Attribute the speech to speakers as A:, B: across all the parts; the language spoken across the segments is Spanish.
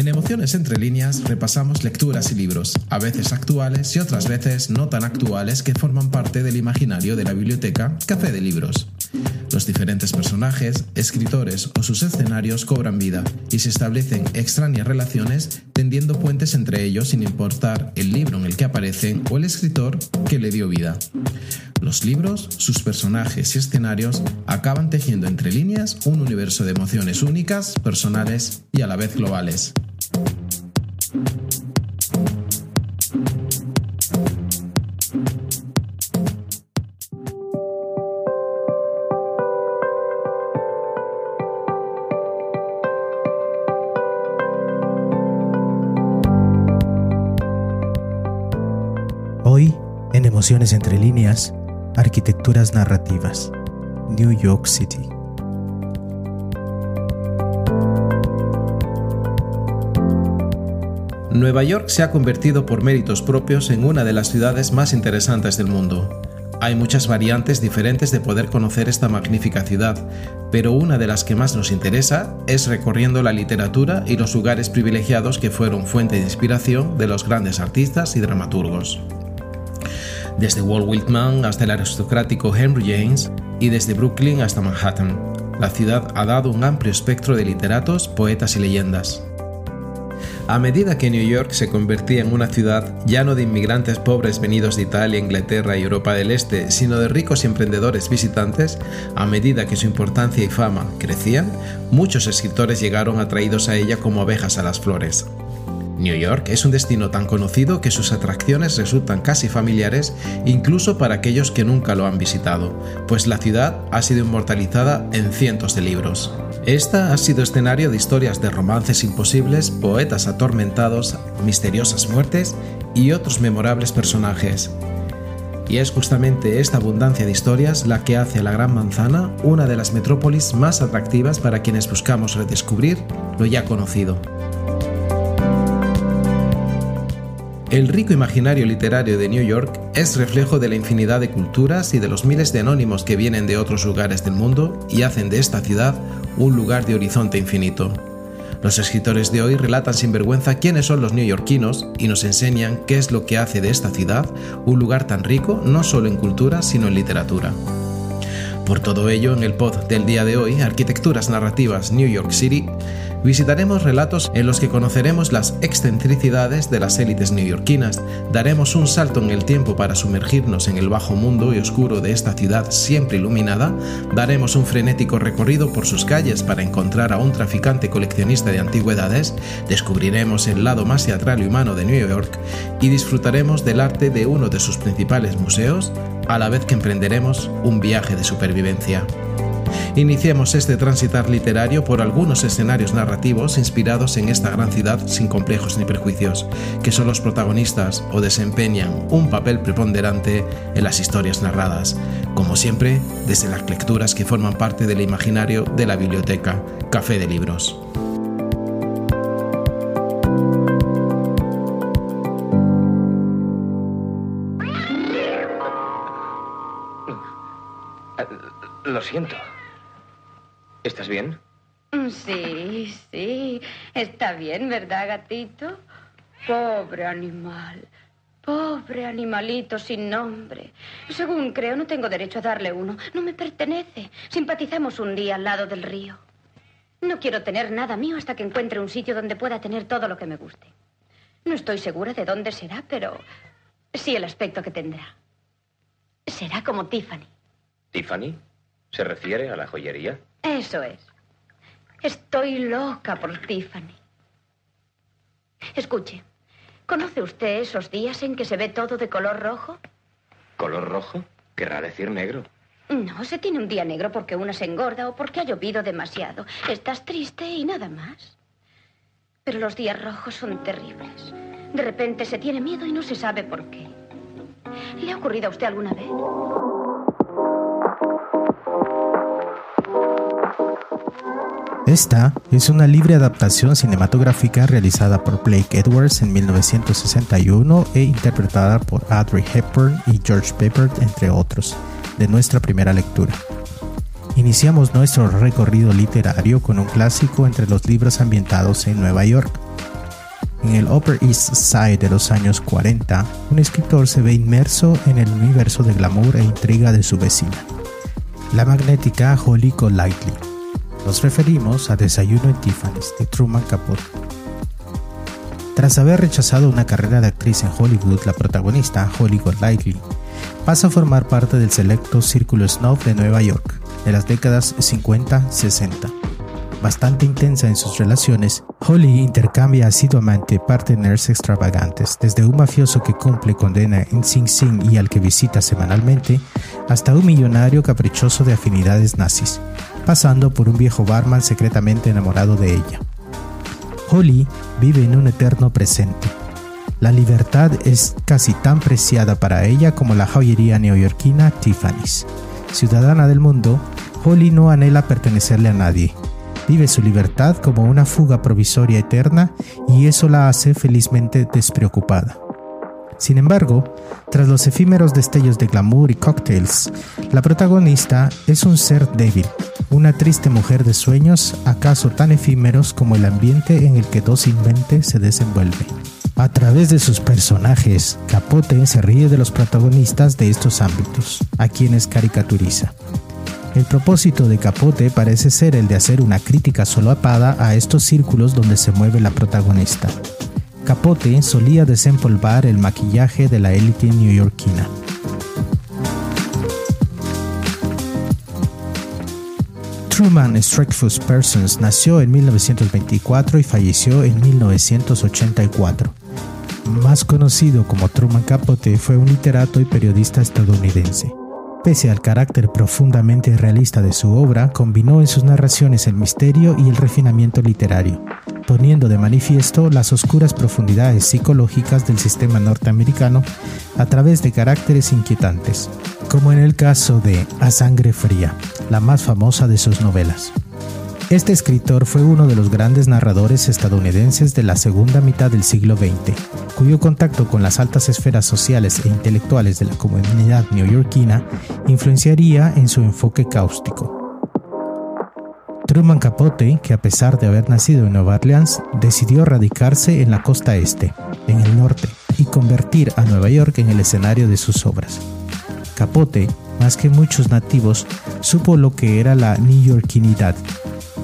A: En Emociones entre líneas repasamos lecturas y libros, a veces actuales y otras veces no tan actuales que forman parte del imaginario de la biblioteca Café de Libros. Los diferentes personajes, escritores o sus escenarios cobran vida y se establecen extrañas relaciones tendiendo puentes entre ellos sin importar el libro en el que aparecen o el escritor que le dio vida. Los libros, sus personajes y escenarios acaban tejiendo entre líneas un universo de emociones únicas, personales y a la vez globales.
B: Hoy, en Emociones entre líneas, Arquitecturas narrativas, New York City.
A: Nueva York se ha convertido por méritos propios en una de las ciudades más interesantes del mundo. Hay muchas variantes diferentes de poder conocer esta magnífica ciudad, pero una de las que más nos interesa es recorriendo la literatura y los lugares privilegiados que fueron fuente de inspiración de los grandes artistas y dramaturgos. Desde Walt Whitman hasta el aristocrático Henry James y desde Brooklyn hasta Manhattan, la ciudad ha dado un amplio espectro de literatos, poetas y leyendas. A medida que New York se convertía en una ciudad ya no de inmigrantes pobres venidos de Italia, Inglaterra y Europa del Este, sino de ricos y emprendedores visitantes, a medida que su importancia y fama crecían, muchos escritores llegaron atraídos a ella como abejas a las flores. New York es un destino tan conocido que sus atracciones resultan casi familiares incluso para aquellos que nunca lo han visitado, pues la ciudad ha sido inmortalizada en cientos de libros. Esta ha sido escenario de historias de romances imposibles, poetas atormentados, misteriosas muertes y otros memorables personajes. Y es justamente esta abundancia de historias la que hace a la Gran Manzana una de las metrópolis más atractivas para quienes buscamos redescubrir lo ya conocido. El rico imaginario literario de New York es reflejo de la infinidad de culturas y de los miles de anónimos que vienen de otros lugares del mundo y hacen de esta ciudad un lugar de horizonte infinito. Los escritores de hoy relatan sin vergüenza quiénes son los neoyorquinos y nos enseñan qué es lo que hace de esta ciudad un lugar tan rico no solo en cultura, sino en literatura. Por todo ello, en el pod del día de hoy, Arquitecturas Narrativas New York City, Visitaremos relatos en los que conoceremos las excentricidades de las élites neoyorquinas, daremos un salto en el tiempo para sumergirnos en el bajo mundo y oscuro de esta ciudad siempre iluminada, daremos un frenético recorrido por sus calles para encontrar a un traficante coleccionista de antigüedades, descubriremos el lado más teatral y humano de New York y disfrutaremos del arte de uno de sus principales museos, a la vez que emprenderemos un viaje de supervivencia. Iniciemos este transitar literario por algunos escenarios narrativos inspirados en esta gran ciudad sin complejos ni prejuicios, que son los protagonistas o desempeñan un papel preponderante en las historias narradas, como siempre desde las lecturas que forman parte del imaginario de la biblioteca Café de Libros.
C: Lo siento. ¿Estás bien?
D: Sí, sí. Está bien, ¿verdad, gatito? Pobre animal. Pobre animalito sin nombre. Según creo, no tengo derecho a darle uno. No me pertenece. Simpatizamos un día al lado del río. No quiero tener nada mío hasta que encuentre un sitio donde pueda tener todo lo que me guste. No estoy segura de dónde será, pero sí el aspecto que tendrá. Será como Tiffany.
C: ¿Tiffany? ¿Se refiere a la joyería?
D: Eso es. Estoy loca por Tiffany. Escuche, ¿conoce usted esos días en que se ve todo de color rojo?
C: ¿Color rojo? Querrá decir negro.
D: No, se tiene un día negro porque uno se engorda o porque ha llovido demasiado. Estás triste y nada más. Pero los días rojos son terribles. De repente se tiene miedo y no se sabe por qué. ¿Le ha ocurrido a usted alguna vez?
B: Esta es una libre adaptación cinematográfica realizada por Blake Edwards en 1961 e interpretada por Audrey Hepburn y George Pepper, entre otros, de nuestra primera lectura. Iniciamos nuestro recorrido literario con un clásico entre los libros ambientados en Nueva York. En el Upper East Side de los años 40, un escritor se ve inmerso en el universo de glamour e intriga de su vecina, la magnética Holly Golightly. Nos referimos a Desayuno en Tiffany's de Truman Capote. Tras haber rechazado una carrera de actriz en Hollywood, la protagonista, Holly Golightly, pasa a formar parte del selecto círculo snob de Nueva York de las décadas 50-60. Bastante intensa en sus relaciones, Holly intercambia asiduamente partners extravagantes, desde un mafioso que cumple condena en Sing Sing y al que visita semanalmente, hasta un millonario caprichoso de afinidades nazis, pasando por un viejo barman secretamente enamorado de ella. Holly vive en un eterno presente. La libertad es casi tan preciada para ella como la joyería neoyorquina Tiffany's. Ciudadana del mundo, Holly no anhela pertenecerle a nadie. Vive su libertad como una fuga provisoria eterna y eso la hace felizmente despreocupada. Sin embargo, tras los efímeros destellos de glamour y cocktails, la protagonista es un ser débil, una triste mujer de sueños, acaso tan efímeros como el ambiente en el que dócilmente se desenvuelve. A través de sus personajes, Capote se ríe de los protagonistas de estos ámbitos, a quienes caricaturiza. El propósito de Capote parece ser el de hacer una crítica solapada a estos círculos donde se mueve la protagonista. Capote solía desempolvar el maquillaje de la élite neoyorquina. Truman Streckfus Persons nació en 1924 y falleció en 1984. Más conocido como Truman Capote, fue un literato y periodista estadounidense. Pese al carácter profundamente realista de su obra, combinó en sus narraciones el misterio y el refinamiento literario, poniendo de manifiesto las oscuras profundidades psicológicas del sistema norteamericano a través de caracteres inquietantes, como en el caso de A Sangre Fría, la más famosa de sus novelas. Este escritor fue uno de los grandes narradores estadounidenses de la segunda mitad del siglo XX, cuyo contacto con las altas esferas sociales e intelectuales de la comunidad neoyorquina influenciaría en su enfoque cáustico. Truman Capote, que a pesar de haber nacido en Nueva Orleans, decidió radicarse en la costa este, en el norte, y convertir a Nueva York en el escenario de sus obras. Capote, más que muchos nativos, supo lo que era la neoyorquinidad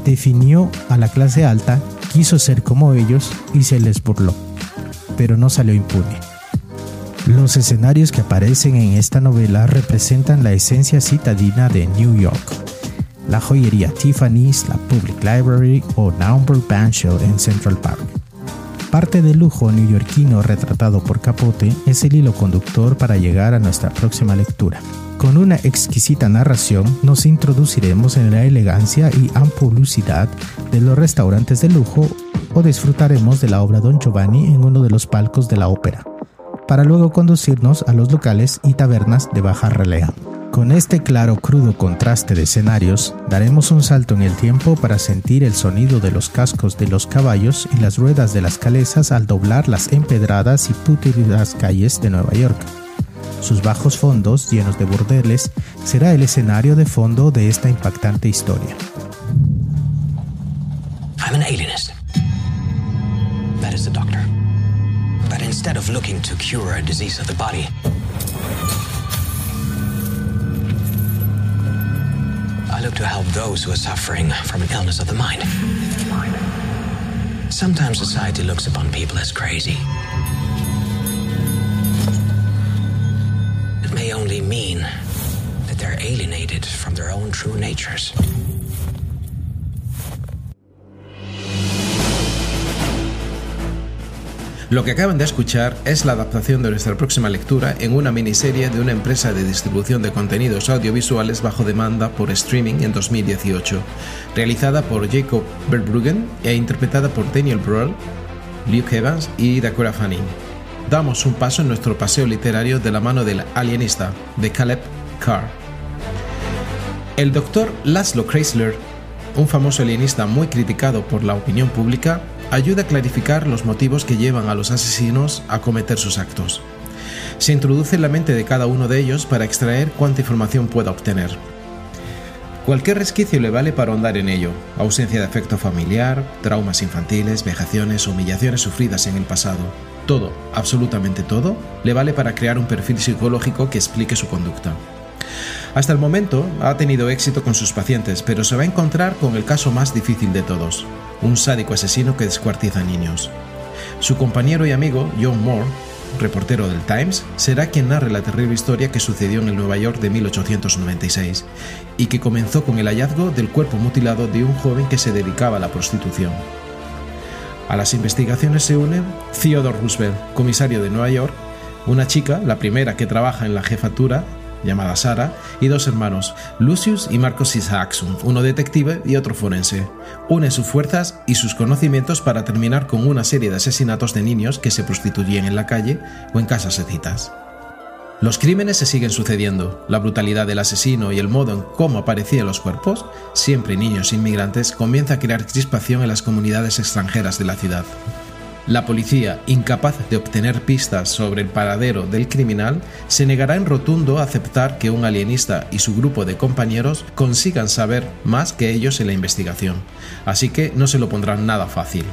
B: definió a la clase alta, quiso ser como ellos y se les burló, pero no salió impune. Los escenarios que aparecen en esta novela representan la esencia citadina de New York. La joyería Tiffany's, la Public Library o Naumburg Banshell en Central Park. Parte del lujo neoyorquino retratado por Capote es el hilo conductor para llegar a nuestra próxima lectura. Con una exquisita narración nos introduciremos en la elegancia y ampulucidad de los restaurantes de lujo o disfrutaremos de la obra Don Giovanni en uno de los palcos de la ópera, para luego conducirnos a los locales y tabernas de baja relea. Con este claro crudo contraste de escenarios, daremos un salto en el tiempo para sentir el sonido de los cascos de los caballos y las ruedas de las calesas al doblar las empedradas y putridas calles de Nueva York sus bajos fondos llenos de burdeles será el escenario de fondo de esta impactante historia.
E: I'm an alienist. That is doctor. But instead of looking to cure a disease of the look to help those who are suffering from an illness of the mind. Sometimes society looks upon people as crazy. It may only mean that they're alienated from their own true natures.
A: Lo que acaban de escuchar es la adaptación de nuestra próxima lectura en una miniserie de una empresa de distribución de contenidos audiovisuales bajo demanda por streaming en 2018, realizada por Jacob Verbruggen e interpretada por Daniel Brühl, Luke Evans y Dakota Fanning damos un paso en nuestro paseo literario de la mano del alienista de Caleb Carr. El doctor Laszlo Chrysler, un famoso alienista muy criticado por la opinión pública, ayuda a clarificar los motivos que llevan a los asesinos a cometer sus actos. Se introduce en la mente de cada uno de ellos para extraer cuánta información pueda obtener. Cualquier resquicio le vale para ahondar en ello. Ausencia de afecto familiar, traumas infantiles, vejaciones, humillaciones sufridas en el pasado. Todo, absolutamente todo, le vale para crear un perfil psicológico que explique su conducta. Hasta el momento ha tenido éxito con sus pacientes, pero se va a encontrar con el caso más difícil de todos, un sádico asesino que descuartiza niños. Su compañero y amigo, John Moore, reportero del Times, será quien narre la terrible historia que sucedió en el Nueva York de 1896 y que comenzó con el hallazgo del cuerpo mutilado de un joven que se dedicaba a la prostitución. A las investigaciones se une Theodore Roosevelt, comisario de Nueva York, una chica, la primera que trabaja en la jefatura, llamada Sara, y dos hermanos, Lucius y Marcos Isaacson, uno detective y otro forense. Unen sus fuerzas y sus conocimientos para terminar con una serie de asesinatos de niños que se prostituyen en la calle o en casas citas. Los crímenes se siguen sucediendo, la brutalidad del asesino y el modo en cómo aparecían los cuerpos, siempre niños inmigrantes, comienza a crear crispación en las comunidades extranjeras de la ciudad. La policía, incapaz de obtener pistas sobre el paradero del criminal, se negará en rotundo a aceptar que un alienista y su grupo de compañeros consigan saber más que ellos en la investigación, así que no se lo pondrán nada fácil.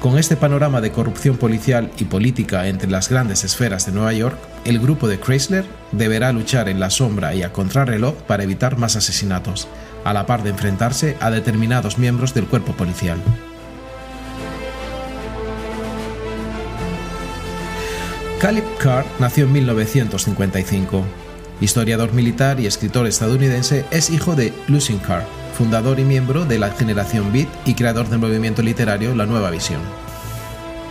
A: Con este panorama de corrupción policial y política entre las grandes esferas de Nueva York, el grupo de Chrysler deberá luchar en la sombra y a contrarreloj para evitar más asesinatos, a la par de enfrentarse a determinados miembros del cuerpo policial. Caleb Carr nació en 1955. Historiador militar y escritor estadounidense, es hijo de Lucien Carr, fundador y miembro de la generación Beat y creador del movimiento literario La Nueva Visión.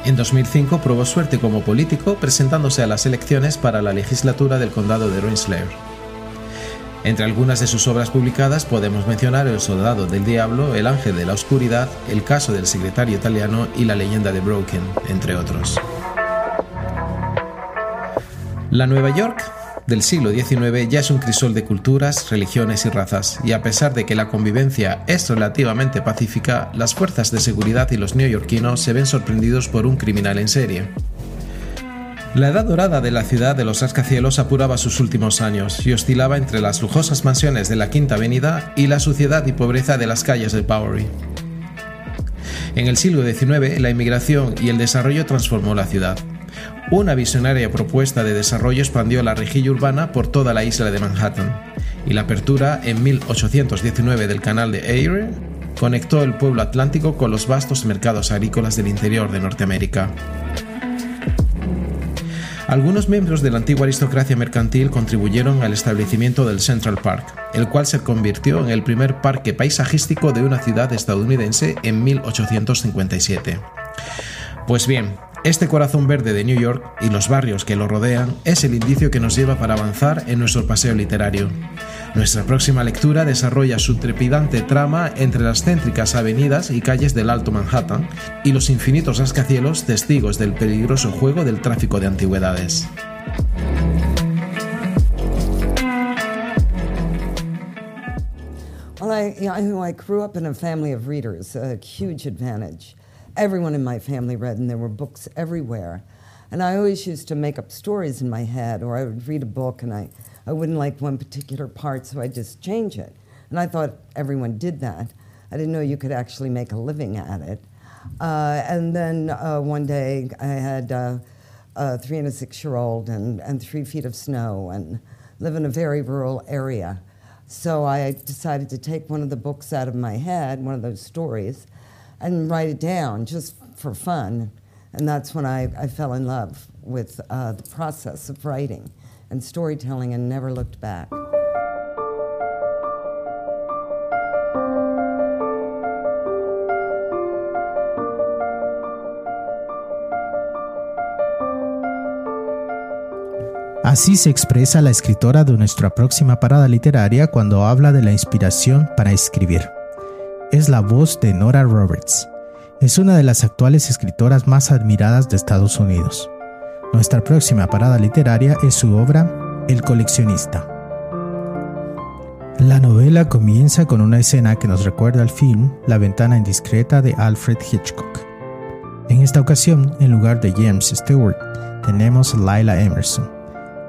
A: En 2005 probó suerte como político presentándose a las elecciones para la legislatura del condado de Rensselaer. Entre algunas de sus obras publicadas podemos mencionar El Soldado del Diablo, El Ángel de la Oscuridad, El caso del secretario italiano y La leyenda de Broken, entre otros. La Nueva York del siglo XIX ya es un crisol de culturas, religiones y razas, y a pesar de que la convivencia es relativamente pacífica, las fuerzas de seguridad y los neoyorquinos se ven sorprendidos por un criminal en serie. La edad dorada de la ciudad de los rascacielos apuraba sus últimos años y oscilaba entre las lujosas mansiones de la Quinta Avenida y la suciedad y pobreza de las calles de Bowery. En el siglo XIX, la inmigración y el desarrollo transformó la ciudad. Una visionaria propuesta de desarrollo expandió la rejilla urbana por toda la isla de Manhattan, y la apertura en 1819 del canal de Erie conectó el pueblo atlántico con los vastos mercados agrícolas del interior de Norteamérica. Algunos miembros de la antigua aristocracia mercantil contribuyeron al establecimiento del Central Park, el cual se convirtió en el primer parque paisajístico de una ciudad estadounidense en 1857. Pues bien, este corazón verde de New York y los barrios que lo rodean es el indicio que nos lleva para avanzar en nuestro paseo literario. Nuestra próxima lectura desarrolla su trepidante trama entre las céntricas avenidas y calles del Alto Manhattan y los infinitos rascacielos testigos del peligroso juego del tráfico de antigüedades.
F: Well, I, I grew up in a family of readers, a. everyone in my family read, and there were books everywhere. And I always used to make up stories in my head, or I would read a book and I, I wouldn't like one particular part, so I'd just change it. And I thought everyone did that. I didn't know you could actually make a living at it. Uh, and then uh, one day I had uh, a three and a six year old and, and three feet of snow and live in a very rural area. So I decided to take one of the books out of my head, one of those stories, and write it down just for fun. And that's when I, I fell in love with uh, the process of writing and storytelling and never looked back.
B: Así se expresa la escritora de nuestra próxima parada literaria cuando habla de la inspiración para escribir. Es la voz de Nora Roberts. Es una de las actuales escritoras más admiradas de Estados Unidos. Nuestra próxima parada literaria es su obra El coleccionista. La novela comienza con una escena que nos recuerda al film La ventana indiscreta de Alfred Hitchcock. En esta ocasión, en lugar de James Stewart, tenemos Lila Emerson,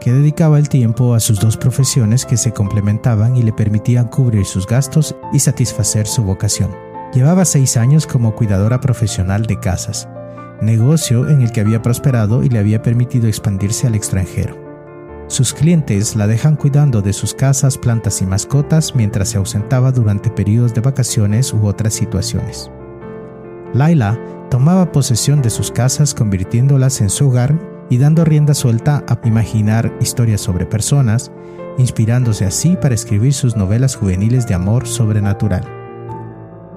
B: que dedicaba el tiempo a sus dos profesiones que se complementaban y le permitían cubrir sus gastos y satisfacer su vocación. Llevaba seis años como cuidadora profesional de casas, negocio en el que había prosperado y le había permitido expandirse al extranjero. Sus clientes la dejan cuidando de sus casas, plantas y mascotas mientras se ausentaba durante periodos de vacaciones u otras situaciones. Laila tomaba posesión de sus casas convirtiéndolas en su hogar y dando rienda suelta a imaginar historias sobre personas, inspirándose así para escribir sus novelas juveniles de amor sobrenatural.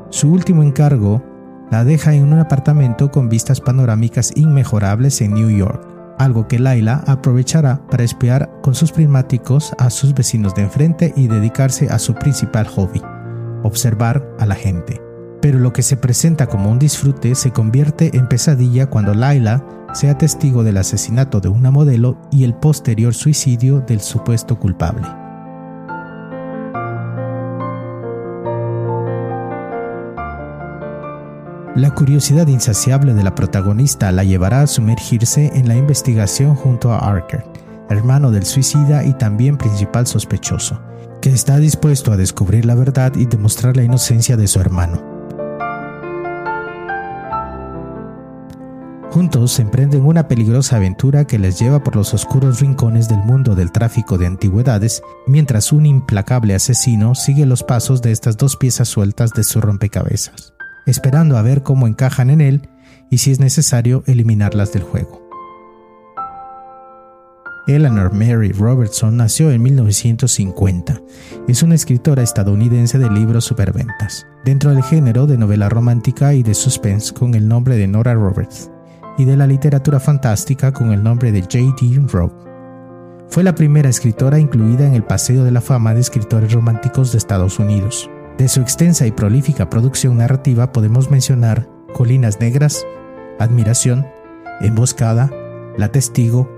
B: Su último encargo la deja en un apartamento con vistas panorámicas inmejorables en New York, algo que Laila aprovechará para espiar con sus prismáticos a sus vecinos de enfrente y dedicarse a su principal hobby, observar a la gente. Pero lo que se presenta como un disfrute se convierte en pesadilla cuando Laila sea testigo del asesinato de una modelo y el posterior suicidio del supuesto culpable. La curiosidad insaciable de la protagonista la llevará a sumergirse en la investigación junto a Archer, hermano del suicida y también principal sospechoso, que está dispuesto a descubrir la verdad y demostrar la inocencia de su hermano. Juntos emprenden una peligrosa aventura que les lleva por los oscuros rincones del mundo del tráfico de antigüedades, mientras un implacable asesino sigue los pasos de estas dos piezas sueltas de su rompecabezas esperando a ver cómo encajan en él y si es necesario eliminarlas del juego. Eleanor Mary Robertson nació en 1950. Es una escritora estadounidense de libros superventas, dentro del género de novela romántica y de suspense con el nombre de Nora Roberts, y de la literatura fantástica con el nombre de J.D. Rowe. Fue la primera escritora incluida en el Paseo de la Fama de Escritores Románticos de Estados Unidos. De su extensa y prolífica producción narrativa podemos mencionar Colinas Negras, Admiración, Emboscada, La Testigo,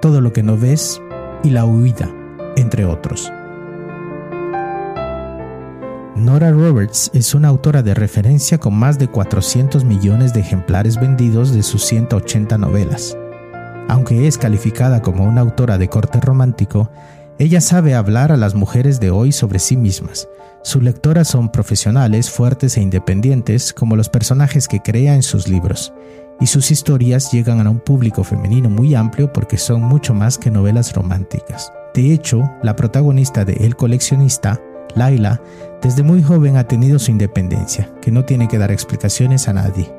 B: Todo lo que no ves y La Huida, entre otros. Nora Roberts es una autora de referencia con más de 400 millones de ejemplares vendidos de sus 180 novelas. Aunque es calificada como una autora de corte romántico, ella sabe hablar a las mujeres de hoy sobre sí mismas, sus lectoras son profesionales, fuertes e independientes, como los personajes que crea en sus libros, y sus historias llegan a un público femenino muy amplio porque son mucho más que novelas románticas. De hecho, la protagonista de El coleccionista, Laila, desde muy joven ha tenido su independencia, que no tiene que dar explicaciones a nadie.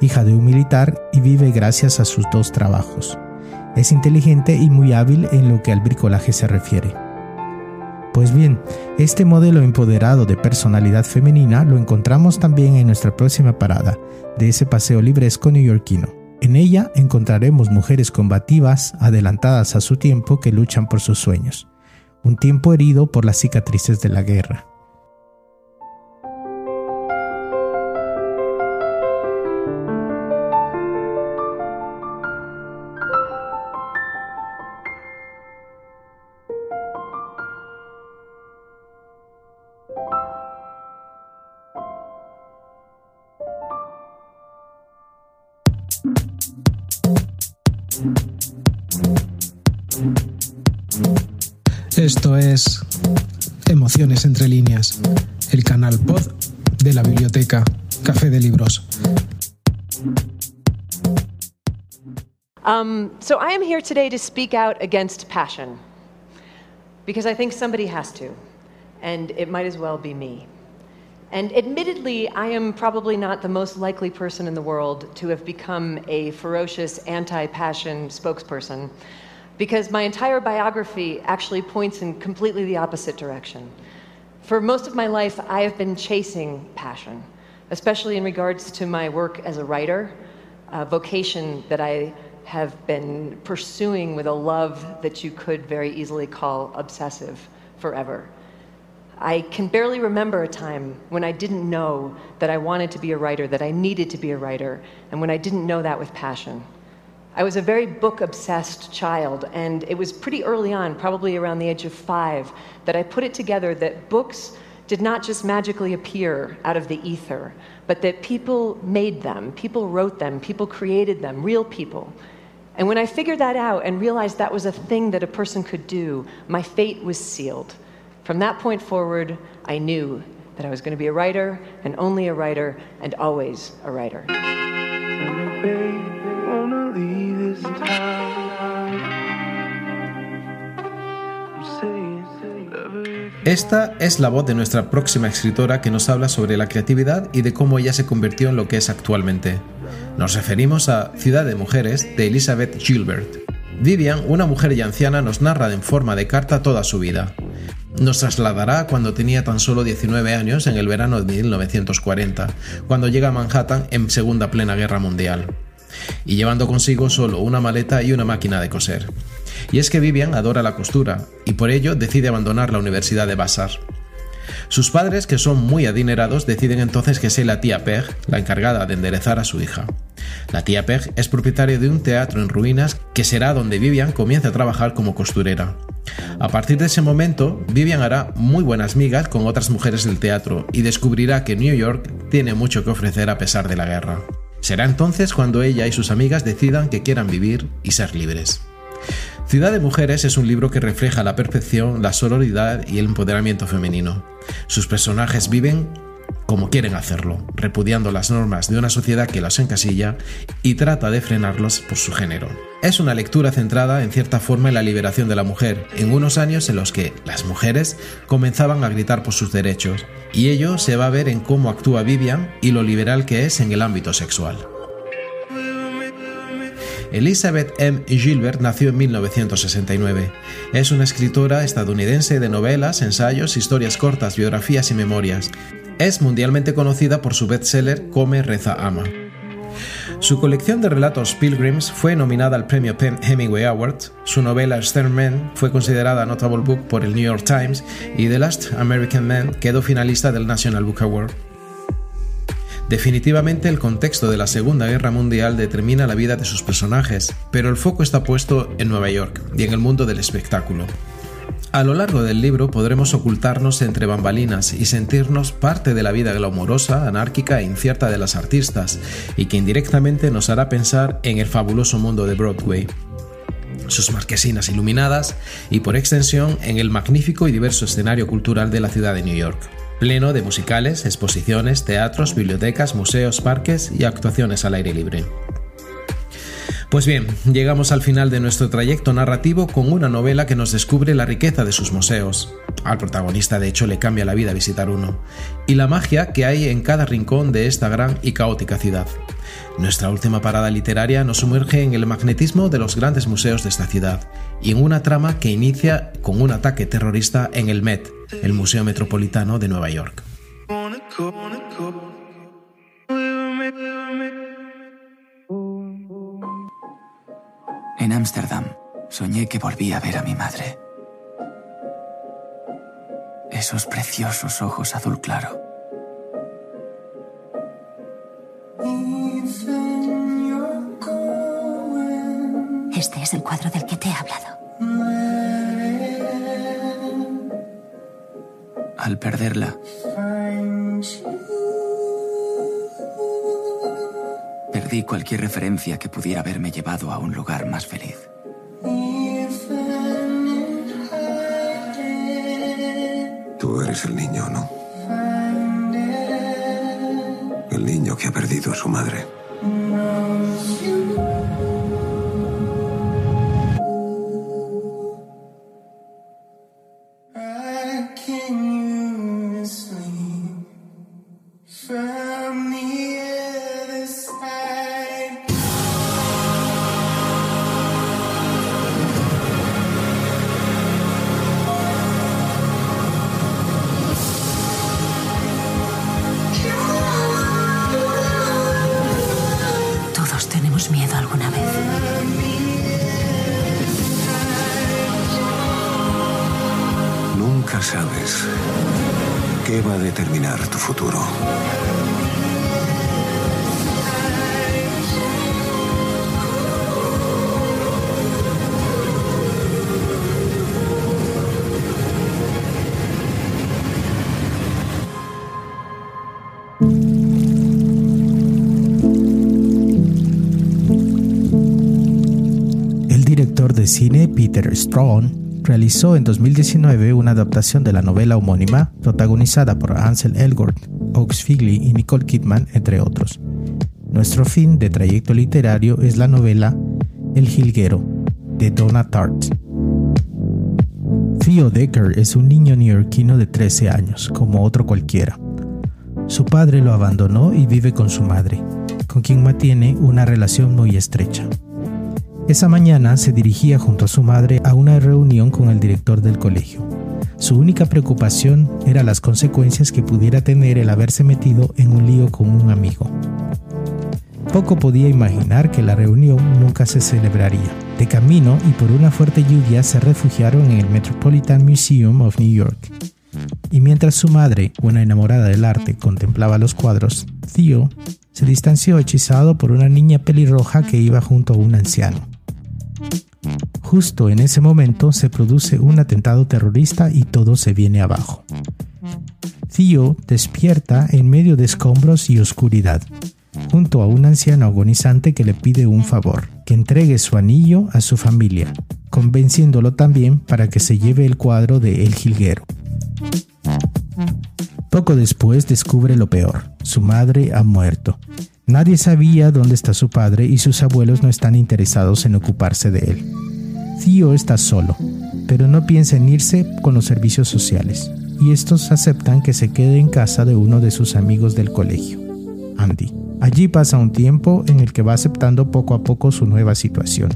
B: Hija de un militar y vive gracias a sus dos trabajos. Es inteligente y muy hábil en lo que al bricolaje se refiere. Pues bien, este modelo empoderado de personalidad femenina lo encontramos también en nuestra próxima parada de ese paseo libresco neoyorquino. En ella encontraremos mujeres combativas, adelantadas a su tiempo, que luchan por sus sueños, un tiempo herido por las cicatrices de la guerra.
G: Es Emociones entre líneas, el canal pod de la biblioteca Café de Libros.
H: Um, so I am here today to speak out against passion because I think somebody has to, and it might as well be me. And admittedly, I am probably not the most likely person in the world to have become a ferocious anti passion spokesperson because my entire biography actually points in completely the opposite direction. For most of my life, I have been chasing passion, especially in regards to my work as a writer, a vocation that I have been pursuing with a love that you could very easily call obsessive forever. I can barely remember a time when I didn't know that I wanted to be a writer, that I needed to be a writer, and when I didn't know that with passion. I was a very book obsessed child, and it was pretty early on, probably around the age of five, that I put it together that books did not just magically appear out of the ether, but that people made them, people wrote them, people created them, real people. And when I figured that out and realized that was a thing that a person could do, my fate was sealed. From that point forward, I knew that I was going to be a writer, and only a writer, and always a writer.
A: Esta es la voz de nuestra próxima escritora que nos habla sobre la creatividad y de cómo ella se convirtió en lo que es actualmente. Nos referimos a Ciudad de Mujeres de Elizabeth Gilbert. Vivian, una mujer ya anciana, nos narra en forma de carta toda su vida. Nos trasladará cuando tenía tan solo 19 años en el verano de 1940, cuando llega a Manhattan en Segunda Plena Guerra Mundial, y llevando consigo solo una maleta y una máquina de coser. Y es que Vivian adora la costura, y por ello decide abandonar la Universidad de Vassar. Sus padres, que son muy adinerados, deciden entonces que sea la tía Peg la encargada de enderezar a su hija. La tía Peg es propietaria de un teatro en ruinas que será donde Vivian comience a trabajar como costurera. A partir de ese momento, Vivian hará muy buenas migas con otras mujeres del teatro y descubrirá que New York tiene mucho que ofrecer a pesar de la guerra. Será entonces cuando ella y sus amigas decidan que quieran vivir y ser libres. Ciudad de Mujeres es un libro que refleja la perfección la sororidad y el empoderamiento femenino. Sus personajes viven como quieren hacerlo, repudiando las normas de una sociedad que las encasilla y trata de frenarlos por su género. Es una lectura centrada en cierta forma en la liberación de la mujer, en unos años en los que las mujeres comenzaban a gritar por sus derechos, y ello se va a ver en cómo actúa Vivian y lo liberal que es en el ámbito sexual. Elizabeth M. Gilbert nació en 1969. Es una escritora estadounidense de novelas, ensayos, historias cortas, biografías y memorias. Es mundialmente conocida por su bestseller Come, Reza, Ama. Su colección de relatos Pilgrims fue nominada al premio Hemingway Award, su novela Stern Man fue considerada Notable Book por el New York Times y The Last American Man quedó finalista del National Book Award. Definitivamente el contexto de la Segunda Guerra Mundial determina la vida de sus personajes, pero el foco está puesto en Nueva York y en el mundo del espectáculo. A lo largo del libro podremos ocultarnos entre bambalinas y sentirnos parte de la vida glamorosa, anárquica e incierta de las artistas, y que indirectamente nos hará pensar en el fabuloso mundo de Broadway sus marquesinas iluminadas y por extensión en el magnífico y diverso escenario cultural de la ciudad de New York pleno de musicales, exposiciones, teatros, bibliotecas, museos, parques y actuaciones al aire libre. Pues bien, llegamos al final de nuestro trayecto narrativo con una novela que nos descubre la riqueza de sus museos. Al protagonista de hecho le cambia la vida visitar uno, y la magia que hay en cada rincón de esta gran y caótica ciudad. Nuestra última parada literaria nos sumerge en el magnetismo de los grandes museos de esta ciudad y en una trama que inicia con un ataque terrorista en el Met, el Museo Metropolitano de Nueva York.
I: En Ámsterdam soñé que volvía a ver a mi madre. Esos preciosos ojos azul claro
J: Este es el cuadro del que te he hablado.
I: Al perderla, perdí cualquier referencia que pudiera haberme llevado a un lugar más feliz.
K: Tú eres el niño, ¿no? El niño que ha perdido a su madre. Sabes qué va a determinar tu futuro.
B: Peter Strawn realizó en 2019 una adaptación de la novela homónima protagonizada por Ansel Elgort, Ox Figley y Nicole Kidman, entre otros. Nuestro fin de trayecto literario es la novela El Jilguero, de Donna Tartt. Theo Decker es un niño neoyorquino de 13 años, como otro cualquiera. Su padre lo abandonó y vive con su madre, con quien mantiene una relación muy estrecha. Esa mañana se dirigía junto a su madre a una reunión con el director del colegio. Su única preocupación era las consecuencias que pudiera tener el haberse metido en un lío con un amigo. Poco podía imaginar que la reunión nunca se celebraría. De camino y por una fuerte lluvia se refugiaron en el Metropolitan Museum of New York. Y mientras su madre, una enamorada del arte, contemplaba los cuadros, Theo se distanció hechizado por una niña pelirroja que iba junto a un anciano. Justo en ese momento se produce un atentado terrorista y todo se viene abajo. Theo despierta en medio de escombros y oscuridad junto a un anciano agonizante que le pide un favor, que entregue su anillo a su familia, convenciéndolo también para que se lleve el cuadro de El Jilguero. Poco después descubre lo peor, su madre ha muerto. Nadie sabía dónde está su padre y sus abuelos no están interesados en ocuparse de él. Theo está solo, pero no piensa en irse con los servicios sociales, y estos aceptan que se quede en casa de uno de sus amigos del colegio, Andy. Allí pasa un tiempo en el que va aceptando poco a poco su nueva situación.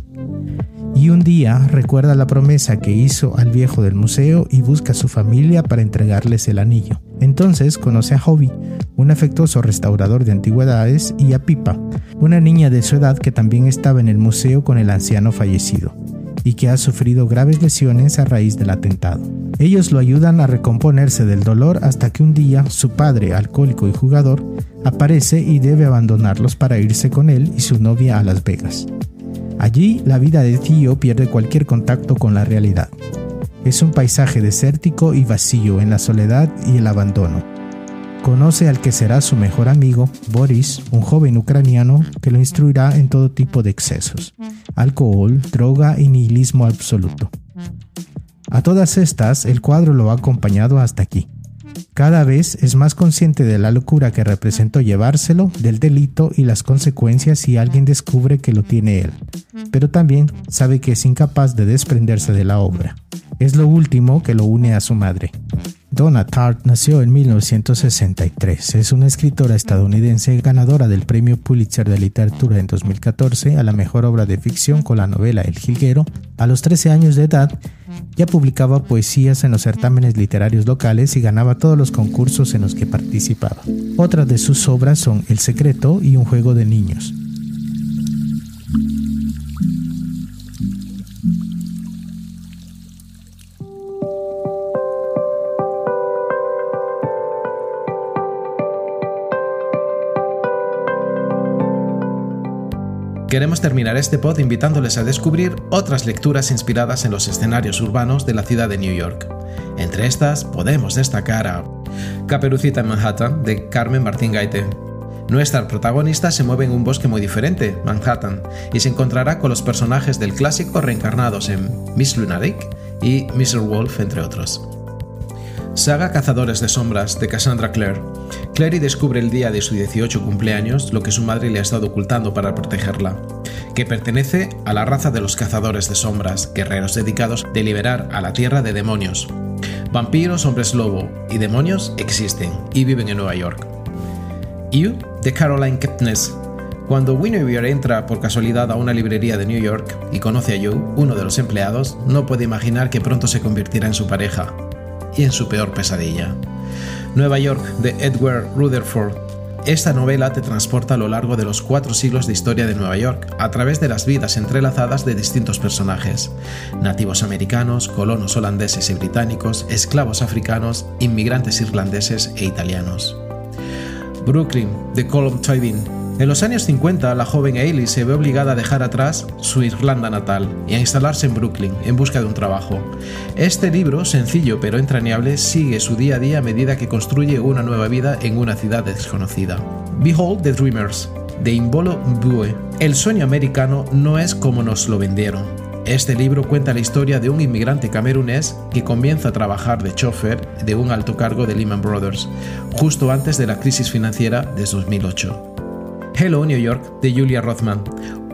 B: Y un día recuerda la promesa que hizo al viejo del museo y busca a su familia para entregarles el anillo. Entonces conoce a Hobby, un afectuoso restaurador de antigüedades, y a Pipa, una niña de su edad que también estaba en el museo con el anciano fallecido y que ha sufrido graves lesiones a raíz del atentado. Ellos lo ayudan a recomponerse del dolor hasta que un día su padre, alcohólico y jugador, aparece y debe abandonarlos para irse con él y su novia a Las Vegas. Allí la vida de Tío pierde cualquier contacto con la realidad. Es un paisaje desértico y vacío en la soledad y el abandono conoce al que será su mejor amigo, Boris, un joven ucraniano que lo instruirá en todo tipo de excesos, alcohol, droga y nihilismo absoluto. A todas estas, el cuadro lo ha acompañado hasta aquí. Cada vez es más consciente de la locura que representó llevárselo, del delito y las consecuencias si alguien descubre que lo tiene él, pero también sabe que es incapaz de desprenderse de la obra. Es lo último que lo une a su madre. Donna Tartt nació en 1963. Es una escritora estadounidense ganadora del Premio Pulitzer de Literatura en 2014 a la mejor obra de ficción con la novela El Jilguero. A los 13 años de edad ya publicaba poesías en los certámenes literarios locales y ganaba todos los concursos en los que participaba. Otras de sus obras son El Secreto y Un Juego de Niños.
A: Queremos terminar este pod invitándoles a descubrir otras lecturas inspiradas en los escenarios urbanos de la ciudad de New York. Entre estas podemos destacar a Caperucita en Manhattan de Carmen Martín Gaite. Nuestra protagonista se mueve en un bosque muy diferente, Manhattan, y se encontrará con los personajes del clásico reencarnados en Miss Lunatic y Mr. Wolf, entre otros. Saga Cazadores de Sombras de Cassandra Clare. Clary descubre el día de su 18 cumpleaños lo que su madre le ha estado ocultando para protegerla, que pertenece a la raza de los cazadores de sombras, guerreros dedicados de liberar a la tierra de demonios. Vampiros, hombres lobo y demonios existen y viven en Nueva York. You de Caroline Kepnes. Cuando Guinevere entra por casualidad a una librería de New York y conoce a Joe, uno de los empleados, no puede imaginar que pronto se convertirá en su pareja, y en su peor pesadilla. Nueva York de Edward Rutherford. Esta novela te transporta a lo largo de los cuatro siglos de historia de Nueva York, a través de las vidas entrelazadas de distintos personajes, nativos americanos, colonos holandeses y británicos, esclavos africanos, inmigrantes irlandeses e italianos. Brooklyn, de Colum Tobin, en los años 50, la joven Ailey se ve obligada a dejar atrás su Irlanda natal y a instalarse en Brooklyn en busca de un trabajo. Este libro, sencillo pero entrañable, sigue su día a día a medida que construye una nueva vida en una ciudad desconocida. Behold the Dreamers, de Imbolo Mbue. El sueño americano no es como nos lo vendieron. Este libro cuenta la historia de un inmigrante camerunés que comienza a trabajar de chofer de un alto cargo de Lehman Brothers, justo antes de la crisis financiera de 2008. Hello New York de Julia Rothman,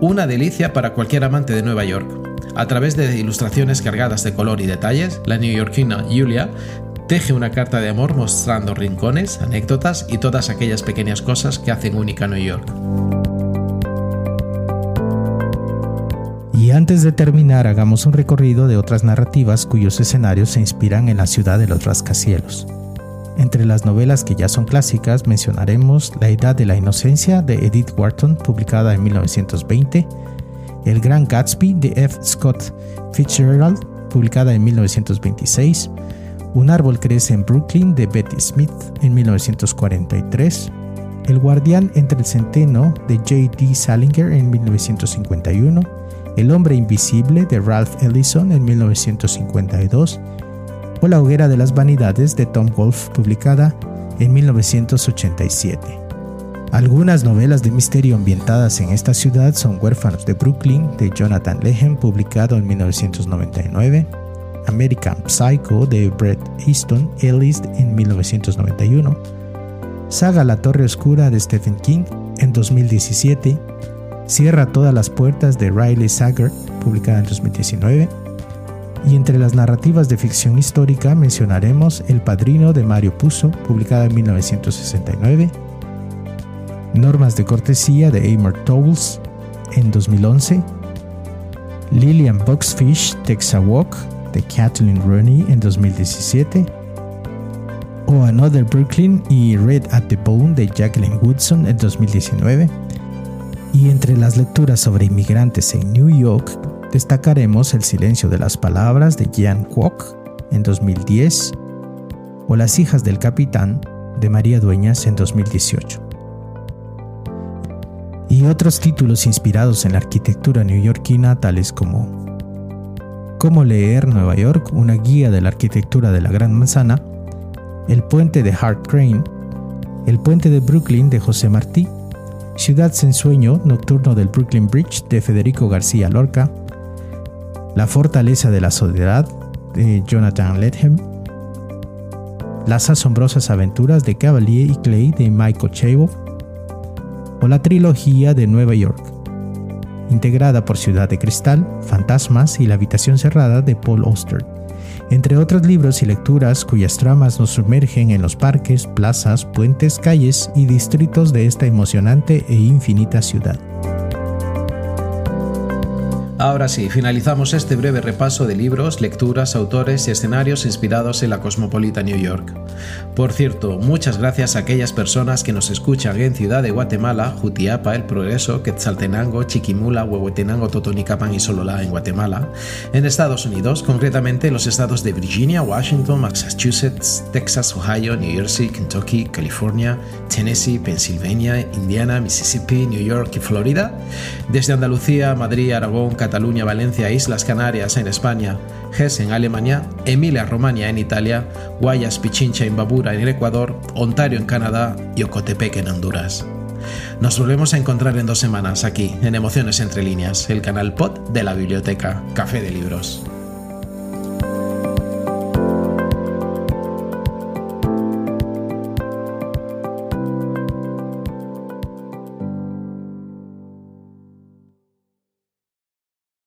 A: una delicia para cualquier amante de Nueva York. A través de ilustraciones cargadas de color y detalles, la neoyorquina Julia teje una carta de amor mostrando rincones, anécdotas y todas aquellas pequeñas cosas que hacen única New York.
B: Y antes de terminar, hagamos un recorrido de otras narrativas cuyos escenarios se inspiran en la ciudad de los rascacielos. Entre las novelas que ya son clásicas mencionaremos La Edad de la Inocencia de Edith Wharton, publicada en 1920, El Gran Gatsby de F. Scott Fitzgerald, publicada en 1926, Un árbol crece en Brooklyn de Betty Smith en 1943, El guardián entre el centeno de J. D. Salinger en 1951, El hombre invisible de Ralph Ellison en 1952 o La hoguera de las vanidades de Tom Wolfe publicada en 1987. Algunas novelas de misterio ambientadas en esta ciudad son Huérfanos de Brooklyn de Jonathan Lehen publicado en 1999, American Psycho de Bret Easton Ellis en 1991, Saga La Torre Oscura de Stephen King en 2017, Cierra todas las puertas de Riley Sager publicada en 2019, y entre las narrativas de ficción histórica mencionaremos El Padrino de Mario Puzo, publicada en 1969, Normas de Cortesía de Amor Towles en 2011, Lillian Boxfish a Walk de Kathleen Rooney en 2017, o Another Brooklyn y Red at the Bone de Jacqueline Woodson en 2019, y entre las lecturas sobre inmigrantes en New York destacaremos El silencio de las palabras de Jan Kwok en 2010 o Las hijas del capitán de María Dueñas en 2018. Y otros títulos inspirados en la arquitectura neoyorquina tales como Cómo leer Nueva York, una guía de la arquitectura de la Gran Manzana, El puente de Hart Crane, El puente de Brooklyn de José Martí, Ciudad sin sueño, Nocturno del Brooklyn Bridge de Federico García Lorca, la fortaleza de la soledad de Jonathan Lethem, Las asombrosas aventuras de Cavalier y Clay de Michael Chabot, o la trilogía de Nueva York, integrada por Ciudad de Cristal, Fantasmas y La habitación cerrada de Paul Auster, entre otros libros y lecturas cuyas tramas nos sumergen en los parques, plazas, puentes, calles y distritos de esta emocionante e infinita ciudad.
A: Ahora sí, finalizamos este breve repaso de libros, lecturas, autores y escenarios inspirados en la cosmopolita New York. Por cierto, muchas gracias a aquellas personas que nos escuchan en Ciudad de Guatemala, Jutiapa, El Progreso, Quetzaltenango, Chiquimula, Huehuetenango, Totonicapán y Sololá en Guatemala, en Estados Unidos, concretamente los estados de Virginia, Washington, Massachusetts, Texas, Ohio, New Jersey, Kentucky, California, Tennessee, Pennsylvania, Indiana, Mississippi, New York y Florida, desde Andalucía, Madrid, Aragón, Cataluña, Cataluña, Valencia, Islas Canarias en España, Hesse en Alemania, Emilia-Romagna en Italia, Guayas, Pichincha y Babura en el Ecuador, Ontario en Canadá y Ocotepec en Honduras. Nos volvemos a encontrar en dos semanas aquí, en Emociones Entre Líneas, el canal pod de la biblioteca Café de Libros.